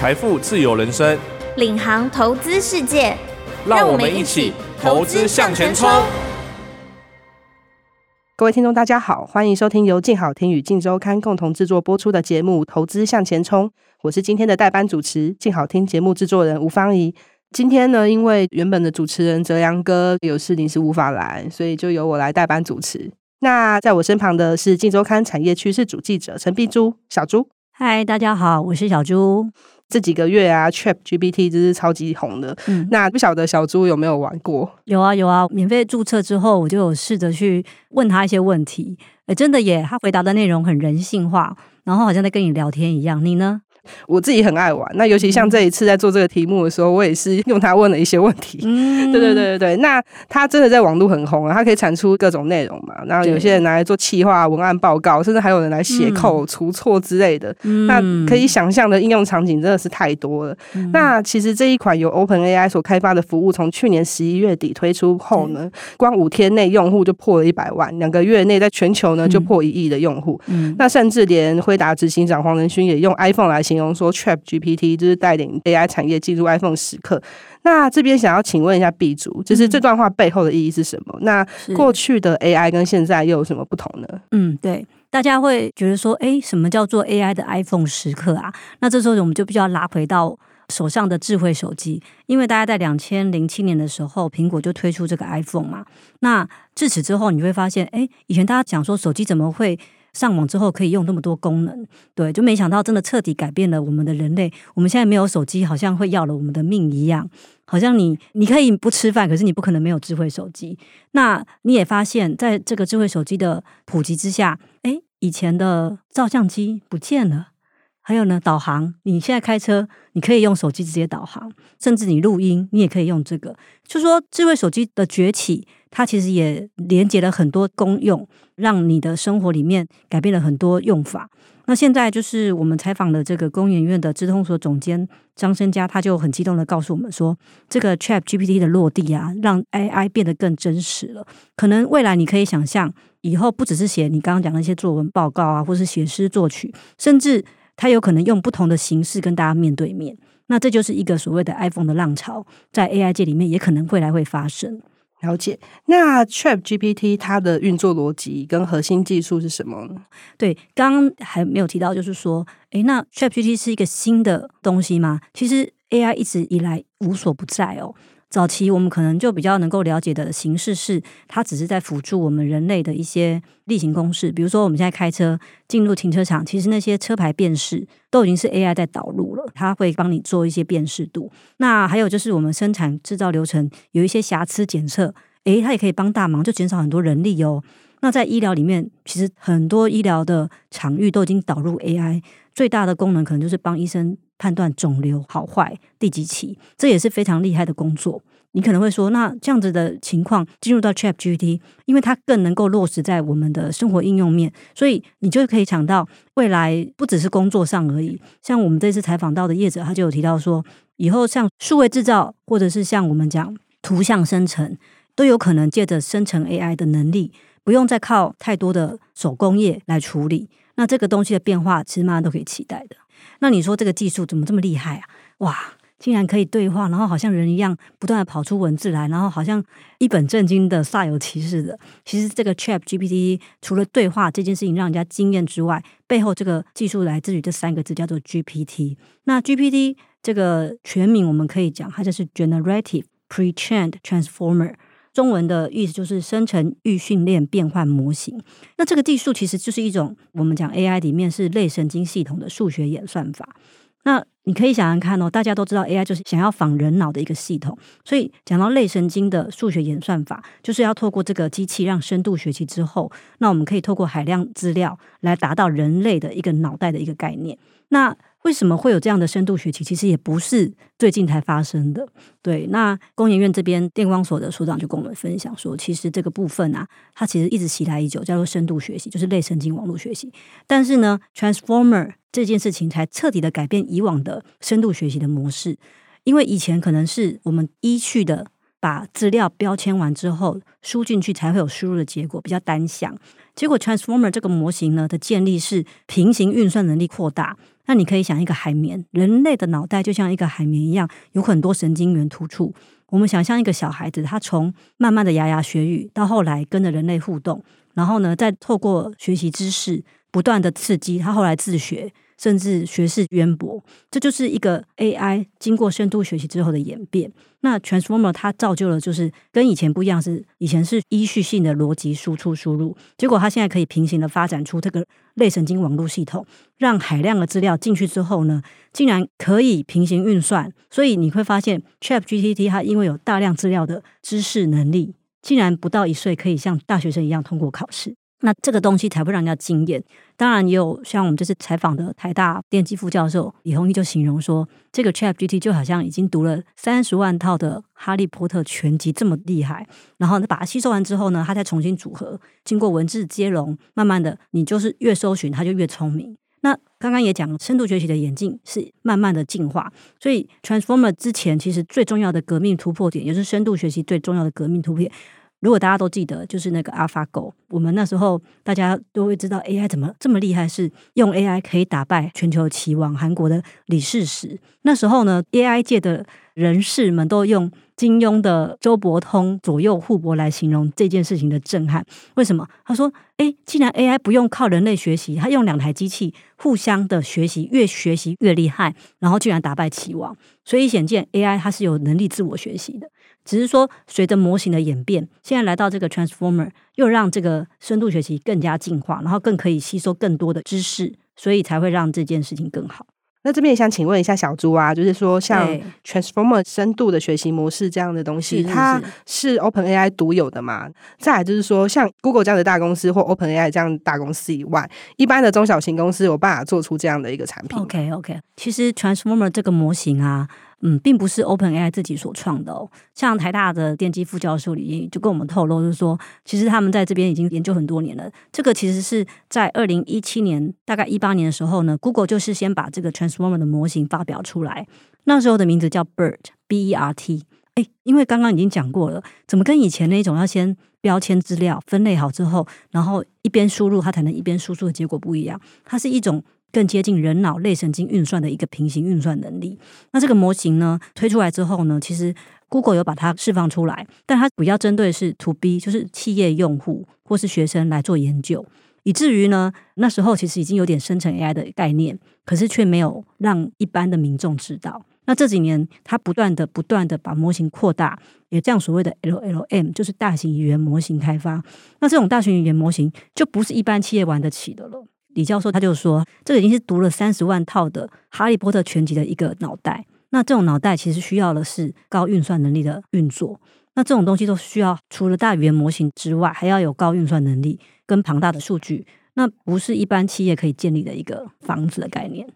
财富自由人生，领航投资世界，让我们一起投资向前冲。各位听众，大家好，欢迎收听由静好听与静周刊共同制作播出的节目《投资向前冲》，我是今天的代班主持，静好听节目制作人吴芳仪。今天呢，因为原本的主持人泽阳哥有事临时无法来，所以就由我来代班主持。那在我身旁的是《镜周刊》产业趋势主记者陈碧珠，小朱。嗨，大家好，我是小珠。这几个月啊，ChatGPT 真是超级红的。嗯，那不晓得小猪有没有玩过？有啊，有啊。免费注册之后，我就有试着去问他一些问题。哎，真的耶，他回答的内容很人性化，然后好像在跟你聊天一样。你呢？我自己很爱玩，那尤其像这一次在做这个题目的时候，我也是用它问了一些问题。嗯，对对对对对。那它真的在网络很红啊，它可以产出各种内容嘛。然后有些人拿来做企划、文案报告，甚至还有人来写扣、除错之类的。嗯，那可以想象的应用场景真的是太多了。嗯，那其实这一款由 OpenAI 所开发的服务，从去年十一月底推出后呢，光五天内用户就破了一百万，两个月内在全球呢就破一亿的用户。嗯，那甚至连辉达执行长黄仁勋也用 iPhone 来形容说，ChatGPT 就是带领 AI 产业进入 iPhone 时刻。那这边想要请问一下 B 组，就是这段话背后的意义是什么？嗯、那过去的 AI 跟现在又有什么不同呢？嗯，对，大家会觉得说，哎，什么叫做 AI 的 iPhone 时刻啊？那这时候我们就必须要拉回到手上的智慧手机，因为大家在两千零七年的时候，苹果就推出这个 iPhone 嘛。那自此之后，你会发现，哎，以前大家讲说手机怎么会？上网之后可以用那么多功能，对，就没想到真的彻底改变了我们的人类。我们现在没有手机，好像会要了我们的命一样。好像你你可以不吃饭，可是你不可能没有智慧手机。那你也发现，在这个智慧手机的普及之下，诶，以前的照相机不见了。还有呢，导航，你现在开车，你可以用手机直接导航，甚至你录音，你也可以用这个。就说智慧手机的崛起，它其实也连接了很多功用，让你的生活里面改变了很多用法。那现在就是我们采访的这个工研院的资通所总监张生嘉，他就很激动的告诉我们说，这个 ChatGPT 的落地啊，让 AI 变得更真实了。可能未来你可以想象，以后不只是写你刚刚讲的那些作文报告啊，或是写诗作曲，甚至它有可能用不同的形式跟大家面对面，那这就是一个所谓的 iPhone 的浪潮，在 AI 界里面也可能未来会发生。了解。那 ChatGPT 它的运作逻辑跟核心技术是什么呢？对，刚刚还没有提到，就是说，诶，那 ChatGPT 是一个新的东西吗？其实 AI 一直以来无所不在哦。早期我们可能就比较能够了解的形式是，它只是在辅助我们人类的一些例行公事。比如说，我们现在开车进入停车场，其实那些车牌辨识都已经是 AI 在导入了，它会帮你做一些辨识度。那还有就是我们生产制造流程有一些瑕疵检测，诶，它也可以帮大忙，就减少很多人力哦。那在医疗里面，其实很多医疗的场域都已经导入 AI，最大的功能可能就是帮医生。判断肿瘤好坏第几期，这也是非常厉害的工作。你可能会说，那这样子的情况进入到 ChatGPT，因为它更能够落实在我们的生活应用面，所以你就可以想到未来不只是工作上而已。像我们这次采访到的业者，他就有提到说，以后像数位制造，或者是像我们讲图像生成，都有可能借着生成 AI 的能力，不用再靠太多的手工业来处理。那这个东西的变化，其实大家都可以期待的。那你说这个技术怎么这么厉害啊？哇，竟然可以对话，然后好像人一样不断的跑出文字来，然后好像一本正经的煞有其事的。其实这个 ChatGPT 除了对话这件事情让人家惊艳之外，背后这个技术来自于这三个字叫做 GPT。那 GPT 这个全名我们可以讲，它就是 Generative Pre-trained Transformer。中文的意思就是生成预训练变换模型。那这个技术其实就是一种我们讲 AI 里面是类神经系统的数学演算法。那你可以想想看哦，大家都知道 AI 就是想要仿人脑的一个系统，所以讲到类神经的数学演算法，就是要透过这个机器让深度学习之后，那我们可以透过海量资料来达到人类的一个脑袋的一个概念。那为什么会有这样的深度学习？其实也不是最近才发生的。对，那工研院这边电光所的所长就跟我们分享说，其实这个部分啊，它其实一直袭来已久，叫做深度学习，就是类神经网络学习。但是呢，Transformer 这件事情才彻底的改变以往的深度学习的模式，因为以前可能是我们依序的把资料标签完之后输进去，才会有输入的结果，比较单向。结果 Transformer 这个模型呢的建立是平行运算能力扩大。那你可以想一个海绵，人类的脑袋就像一个海绵一样，有很多神经元突触。我们想象一个小孩子，他从慢慢的牙牙学语，到后来跟着人类互动，然后呢，再透过学习知识，不断的刺激，他后来自学。甚至学识渊博，这就是一个 AI 经过深度学习之后的演变。那 Transformer 它造就了，就是跟以前不一样，是以前是依序性的逻辑输出输入，结果它现在可以平行的发展出这个类神经网络系统，让海量的资料进去之后呢，竟然可以平行运算。所以你会发现，ChatGPT 它因为有大量资料的知识能力，竟然不到一岁可以像大学生一样通过考试。那这个东西才会让人家惊艳。当然，也有像我们这次采访的台大电机副教授李宏毅就形容说，这个 ChatGPT 就好像已经读了三十万套的《哈利波特》全集这么厉害。然后把它吸收完之后呢，它再重新组合，经过文字接龙，慢慢的，你就是越搜寻，它就越聪明。那刚刚也讲，深度学习的演进是慢慢的进化。所以 Transformer 之前其实最重要的革命突破点，也是深度学习最重要的革命突破。如果大家都记得，就是那个 AlphaGo，我们那时候大家都会知道 AI 怎么这么厉害，是用 AI 可以打败全球棋王韩国的李世石。那时候呢，AI 界的人士们都用金庸的周伯通左右互搏来形容这件事情的震撼。为什么？他说：“诶，既然 AI 不用靠人类学习，他用两台机器互相的学习，越学习越厉害，然后居然打败棋王。所以显见 AI 它是有能力自我学习的。”只是说，随着模型的演变，现在来到这个 Transformer，又让这个深度学习更加进化，然后更可以吸收更多的知识，所以才会让这件事情更好。那这边也想请问一下小朱啊，就是说像 Transformer 深度的学习模式这样的东西，它是 OpenAI 独有的吗？再来就是说，像 Google 这样的大公司或 OpenAI 这样的大公司以外，一般的中小型公司有办法做出这样的一个产品？OK OK，其实 Transformer 这个模型啊。嗯，并不是 OpenAI 自己所创的哦。像台大的电机副教授李英就跟我们透露，就是说，其实他们在这边已经研究很多年了。这个其实是在二零一七年，大概一八年的时候呢，Google 就是先把这个 Transformer 的模型发表出来。那时候的名字叫 BERT，B-E-R-T。哎，因为刚刚已经讲过了，怎么跟以前那种要先标签资料、分类好之后，然后一边输入它才能一边输出的结果不一样？它是一种。更接近人脑类神经运算的一个平行运算能力。那这个模型呢，推出来之后呢，其实 Google 有把它释放出来，但它比较针对是 To B，就是企业用户或是学生来做研究，以至于呢，那时候其实已经有点生成 AI 的概念，可是却没有让一般的民众知道。那这几年，它不断的、不断的把模型扩大，也这样所谓的 LLM，就是大型语言模型开发。那这种大型语言模型就不是一般企业玩得起的了。李教授他就说，这个已经是读了三十万套的《哈利波特》全集的一个脑袋。那这种脑袋其实需要的是高运算能力的运作。那这种东西都需要除了大语言模型之外，还要有高运算能力跟庞大的数据。那不是一般企业可以建立的一个房子的概念。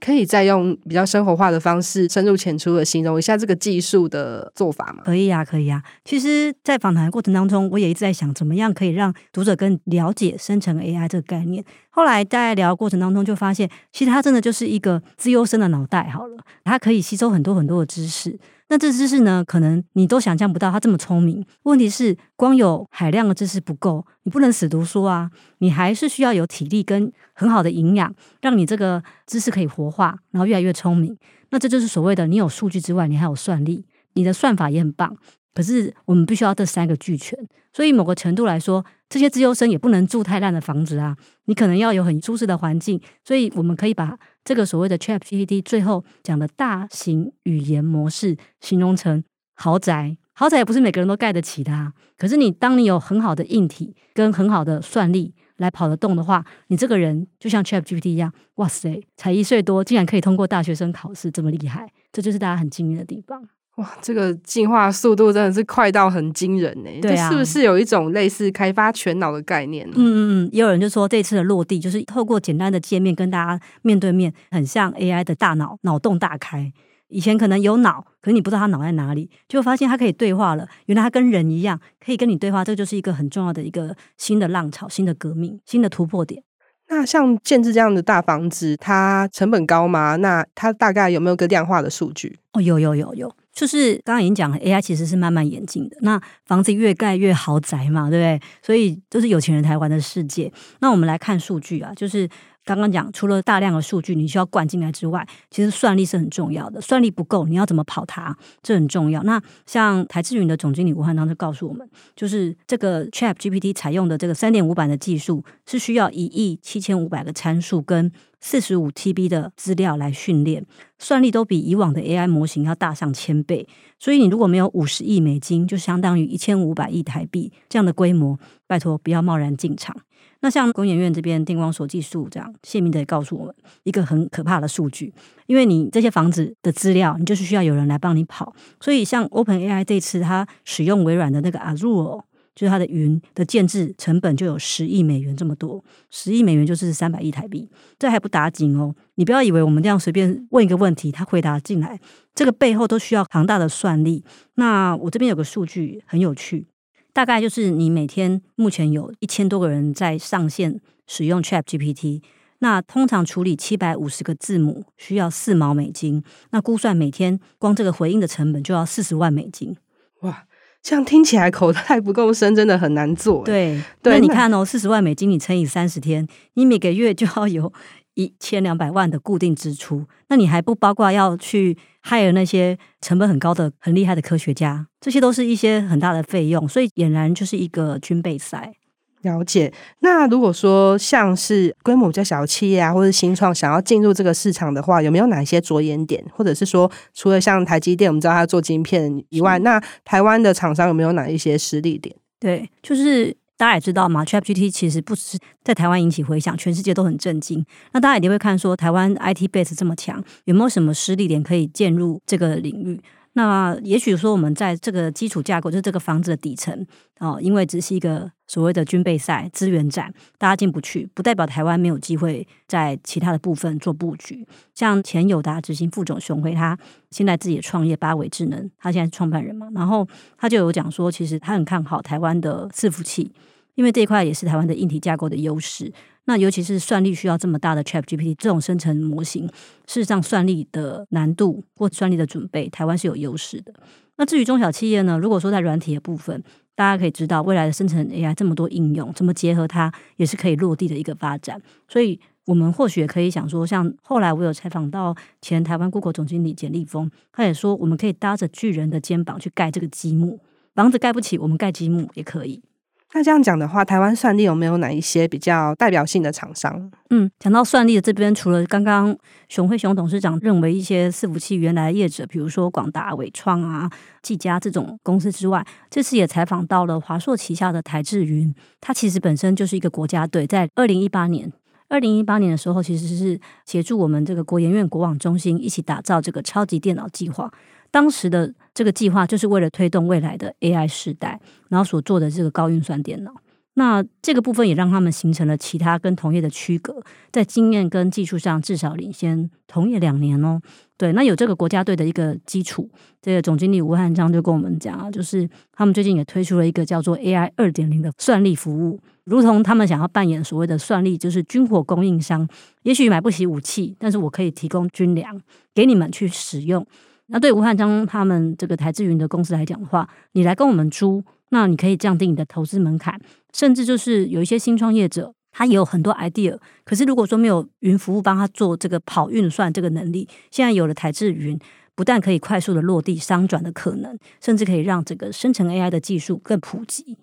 可以再用比较生活化的方式，深入浅出的形容一下这个技术的做法吗？可以啊，可以啊。其实，在访谈过程当中，我也一直在想，怎么样可以让读者更了解生成 AI 这个概念。后来在聊的过程当中，就发现，其实它真的就是一个资优生的脑袋。好了，它可以吸收很多很多的知识。那这知识呢，可能你都想象不到，它这么聪明。问题是，光有海量的知识不够，你不能死读书啊，你还是需要有体力跟很好的营养，让你这个知识可以活化，然后越来越聪明。那这就是所谓的，你有数据之外，你还有算力，你的算法也很棒。可是我们必须要这三个俱全，所以某个程度来说，这些资优生也不能住太烂的房子啊，你可能要有很舒适的环境。所以我们可以把这个所谓的 ChatGPT 最后讲的大型语言模式形容成豪宅，豪宅也不是每个人都盖得起的啊。可是你当你有很好的硬体跟很好的算力来跑得动的话，你这个人就像 ChatGPT 一样，哇塞，才一岁多，竟然可以通过大学生考试，这么厉害，这就是大家很惊艳的地方。哇，这个进化速度真的是快到很惊人呢！对啊，是不是有一种类似开发全脑的概念呢？嗯嗯嗯，也有人就说这次的落地就是透过简单的界面跟大家面对面，很像 AI 的大脑脑洞大开。以前可能有脑，可是你不知道他脑在哪里，就发现他可以对话了。原来他跟人一样可以跟你对话，这就是一个很重要的一个新的浪潮、新的革命、新的突破点。那像建置这样的大房子，它成本高吗？那它大概有没有个量化的数据？哦，有有有有。就是刚刚已经讲了，AI 其实是慢慢演进的。那房子越盖越豪宅嘛，对不对？所以就是有钱人才玩的世界。那我们来看数据啊，就是刚刚讲，除了大量的数据你需要灌进来之外，其实算力是很重要的。算力不够，你要怎么跑它？这很重要。那像台智云的总经理吴汉章就告诉我们，就是这个 Chat GPT 采用的这个三点五版的技术，是需要一亿七千五百个参数跟四十五 TB 的资料来训练，算力都比以往的 AI 模型要大上千倍。所以你如果没有五十亿美金，就相当于一千五百亿台币这样的规模，拜托不要贸然进场。那像工研院这边电光所技术这样，谢明德也告诉我们一个很可怕的数据，因为你这些房子的资料，你就是需要有人来帮你跑。所以像 OpenAI 这次它使用微软的那个 Azure。就是它的云的建置成本就有十亿美元这么多，十亿美元就是三百亿台币，这还不打紧哦。你不要以为我们这样随便问一个问题，他回答进来，这个背后都需要庞大的算力。那我这边有个数据很有趣，大概就是你每天目前有一千多个人在上线使用 ChatGPT，那通常处理七百五十个字母需要四毛美金，那估算每天光这个回应的成本就要四十万美金，哇！这样听起来口袋不够深，真的很难做。对，对，那你看哦，四十万美金你乘以三十天，你每个月就要有一千两百万的固定支出，那你还不包括要去 hire 那些成本很高的、很厉害的科学家，这些都是一些很大的费用，所以俨然就是一个军备赛。了解。那如果说像是规模比较小的企业啊，或者新创想要进入这个市场的话，有没有哪一些着眼点？或者是说，除了像台积电，我们知道它做晶片以外，那台湾的厂商有没有哪一些实力点？对，就是大家也知道嘛，ChatGPT 其实不只是在台湾引起回响，全世界都很震惊。那大家一定会看说，台湾 IT base 这么强，有没有什么实力点可以进入这个领域？那也许说，我们在这个基础架构，就是这个房子的底层哦，因为只是一个所谓的军备赛、资源战，大家进不去，不代表台湾没有机会在其他的部分做布局。像前友达执行副总熊辉，他现在自己的创业八维智能，他现在是创办人嘛，然后他就有讲说，其实他很看好台湾的伺服器，因为这一块也是台湾的硬体架构的优势。那尤其是算力需要这么大的 ChatGPT 这种生成模型，事实上算力的难度或算力的准备，台湾是有优势的。那至于中小企业呢？如果说在软体的部分，大家可以知道未来的生成 AI 这么多应用，怎么结合它，也是可以落地的一个发展。所以，我们或许也可以想说，像后来我有采访到前台湾 Google 总经理简立峰，他也说，我们可以搭着巨人的肩膀去盖这个积木，房子盖不起，我们盖积木也可以。那这样讲的话，台湾算力有没有哪一些比较代表性的厂商？嗯，讲到算力的这边，除了刚刚熊辉熊董事长认为一些伺服器原来业者，比如说广达、伟创啊、技嘉这种公司之外，这次也采访到了华硕旗下的台智云，它其实本身就是一个国家队，在二零一八年，二零一八年的时候，其实是协助我们这个国研院国网中心一起打造这个超级电脑计划。当时的这个计划就是为了推动未来的 AI 时代，然后所做的这个高运算电脑。那这个部分也让他们形成了其他跟同业的区隔，在经验跟技术上至少领先同业两年哦。对，那有这个国家队的一个基础，这个总经理吴汉章就跟我们讲啊，就是他们最近也推出了一个叫做 AI 二点零的算力服务，如同他们想要扮演所谓的算力，就是军火供应商。也许买不起武器，但是我可以提供军粮给你们去使用。那对吴汉章他们这个台智云的公司来讲的话，你来跟我们租，那你可以降低你的投资门槛，甚至就是有一些新创业者，他也有很多 idea，可是如果说没有云服务帮他做这个跑运算这个能力，现在有了台智云，不但可以快速的落地商转的可能，甚至可以让这个生成 AI 的技术更普及。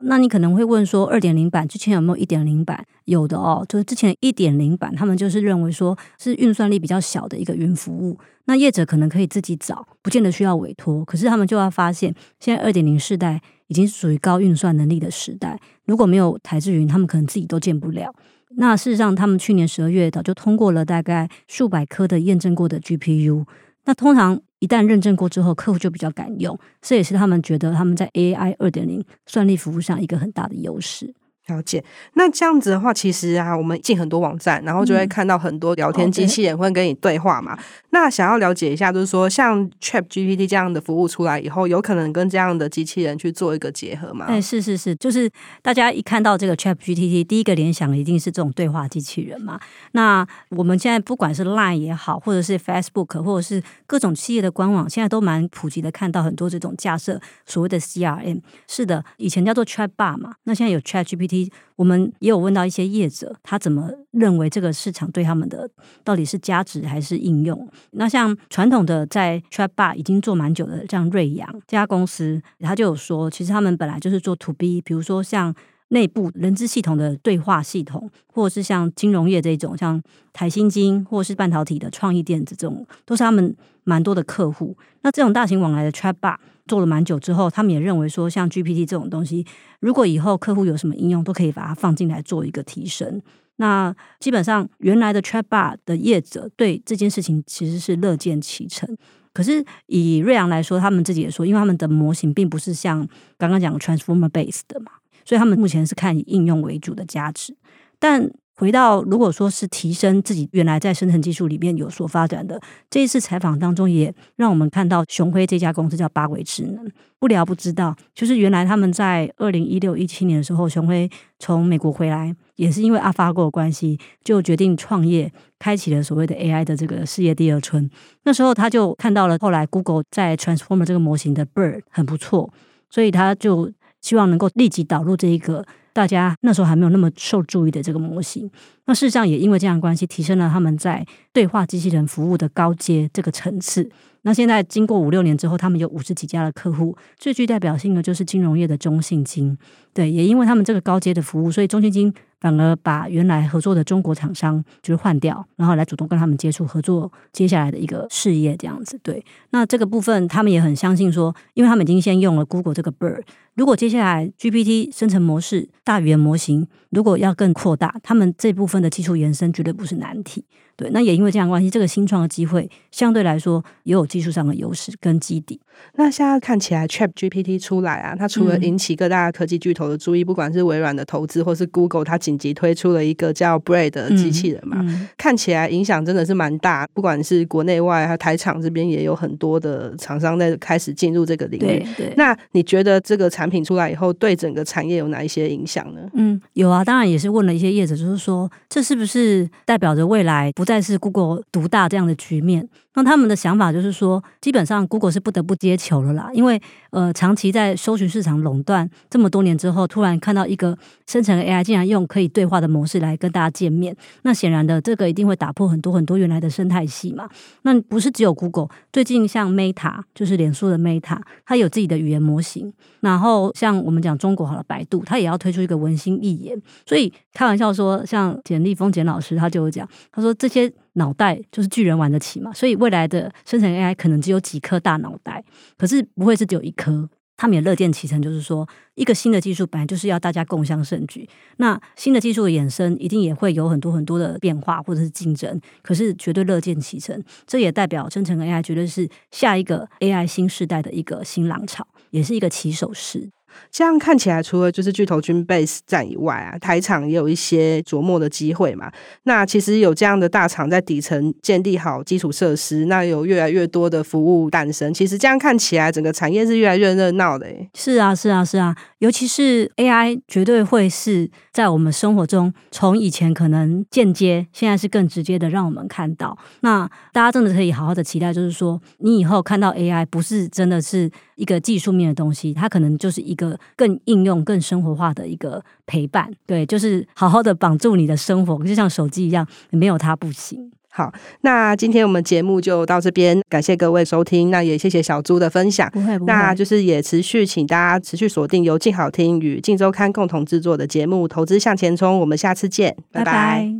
那你可能会问说，二点零版之前有没有一点零版？有的哦，就是之前一点零版，他们就是认为说是运算力比较小的一个云服务。那业者可能可以自己找，不见得需要委托。可是他们就要发现，现在二点零世代已经是属于高运算能力的时代，如果没有台智云，他们可能自己都建不了。那事实上，他们去年十二月早就通过了大概数百颗的验证过的 GPU。那通常。一旦认证过之后，客户就比较敢用，这也是他们觉得他们在 AI 二点零算力服务上一个很大的优势。了解，那这样子的话，其实啊，我们进很多网站，然后就会看到很多聊天机器人会跟你对话嘛。嗯 okay. 那想要了解一下，就是说，像 ChatGPT 这样的服务出来以后，有可能跟这样的机器人去做一个结合吗？哎，是是是，就是大家一看到这个 ChatGPT，第一个联想的一定是这种对话机器人嘛。那我们现在不管是 Line 也好，或者是 Facebook，或者是各种企业的官网，现在都蛮普及的，看到很多这种架设所谓的 CRM。是的，以前叫做 Chat Bar 嘛，那现在有 ChatGPT。GPT，我们也有问到一些业者，他怎么认为这个市场对他们的到底是价值还是应用？那像传统的在 Chatbot 已经做蛮久的，像瑞阳这家公司，他就有说，其实他们本来就是做 To B，比如说像。内部人资系统的对话系统，或者是像金融业这种，像台新金，或是半导体的创意电子这种，都是他们蛮多的客户。那这种大型往来的 Chatbot 做了蛮久之后，他们也认为说，像 GPT 这种东西，如果以后客户有什么应用，都可以把它放进来做一个提升。那基本上原来的 Chatbot 的业者对这件事情其实是乐见其成。可是以瑞阳来说，他们自己也说，因为他们的模型并不是像刚刚讲 Transformer Based 的嘛。所以他们目前是看以应用为主的价值，但回到如果说是提升自己原来在生成技术里面有所发展的，这一次采访当中也让我们看到雄辉这家公司叫八维智能，不聊不知道，就是原来他们在二零一六一七年的时候，雄辉从美国回来，也是因为 AlphaGo 的关系，就决定创业，开启了所谓的 AI 的这个事业第二春。那时候他就看到了后来 Google 在 Transformer 这个模型的 bird 很不错，所以他就。希望能够立即导入这一个大家那时候还没有那么受注意的这个模型。那事实上也因为这样关系，提升了他们在对话机器人服务的高阶这个层次。那现在经过五六年之后，他们有五十几家的客户，最具代表性的就是金融业的中信金。对，也因为他们这个高阶的服务，所以中信金反而把原来合作的中国厂商就是换掉，然后来主动跟他们接触合作接下来的一个事业这样子。对，那这个部分他们也很相信说，因为他们已经先用了 Google 这个 Bird，如果接下来 GPT 生成模式大语言模型如果要更扩大，他们这部分的技术延伸绝对不是难题。对，那也因为这样关系，这个新创的机会相对来说也有技术上的优势跟基底。那现在看起来，ChatGPT 出来啊，它除了引起各大科技巨头的注意，嗯、不管是微软的投资，或是 Google，它紧急推出了一个叫 Braid 的机器人嘛，嗯嗯、看起来影响真的是蛮大。不管是国内外，还有台厂这边也有很多的厂商在开始进入这个领域。那你觉得这个产品出来以后，对整个产业有哪一些影响呢？嗯，有啊，当然也是问了一些业者，就是说，这是不是代表着未来不再是 Google 独大这样的局面？那他们的想法就是说，基本上 Google 是不得不接球了啦，因为呃，长期在搜寻市场垄断这么多年之后，突然看到一个生成 AI 竟然用可以对话的模式来跟大家见面，那显然的，这个一定会打破很多很多原来的生态系嘛。那不是只有 Google，最近像 Meta 就是脸书的 Meta，它有自己的语言模型，然后像我们讲中国好了，百度它也要推出一个文心一言，所以开玩笑说，像简立峰简老师他就会讲，他说这些。脑袋就是巨人玩得起嘛，所以未来的生成 AI 可能只有几颗大脑袋，可是不会是只有一颗。他们也乐见其成，就是说，一个新的技术本来就是要大家共享盛举。那新的技术的衍生，一定也会有很多很多的变化或者是竞争，可是绝对乐见其成。这也代表生成 AI 绝对是下一个 AI 新时代的一个新浪潮，也是一个起手式。这样看起来，除了就是巨头军备战以外啊，台厂也有一些琢磨的机会嘛。那其实有这样的大厂在底层建立好基础设施，那有越来越多的服务诞生。其实这样看起来，整个产业是越来越热闹的。是啊，是啊，是啊。尤其是 AI，绝对会是在我们生活中，从以前可能间接，现在是更直接的让我们看到。那大家真的可以好好的期待，就是说，你以后看到 AI，不是真的是一个技术面的东西，它可能就是一个更应用、更生活化的一个陪伴。对，就是好好的绑住你的生活，就像手机一样，没有它不行。好，那今天我们节目就到这边，感谢各位收听，那也谢谢小朱的分享。不会不会，那就是也持续请大家持续锁定由静好听与静周刊共同制作的节目《投资向前冲》，我们下次见，拜拜。拜拜。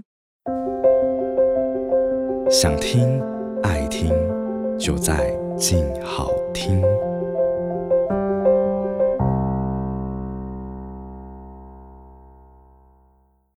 想听爱听，就在静好听。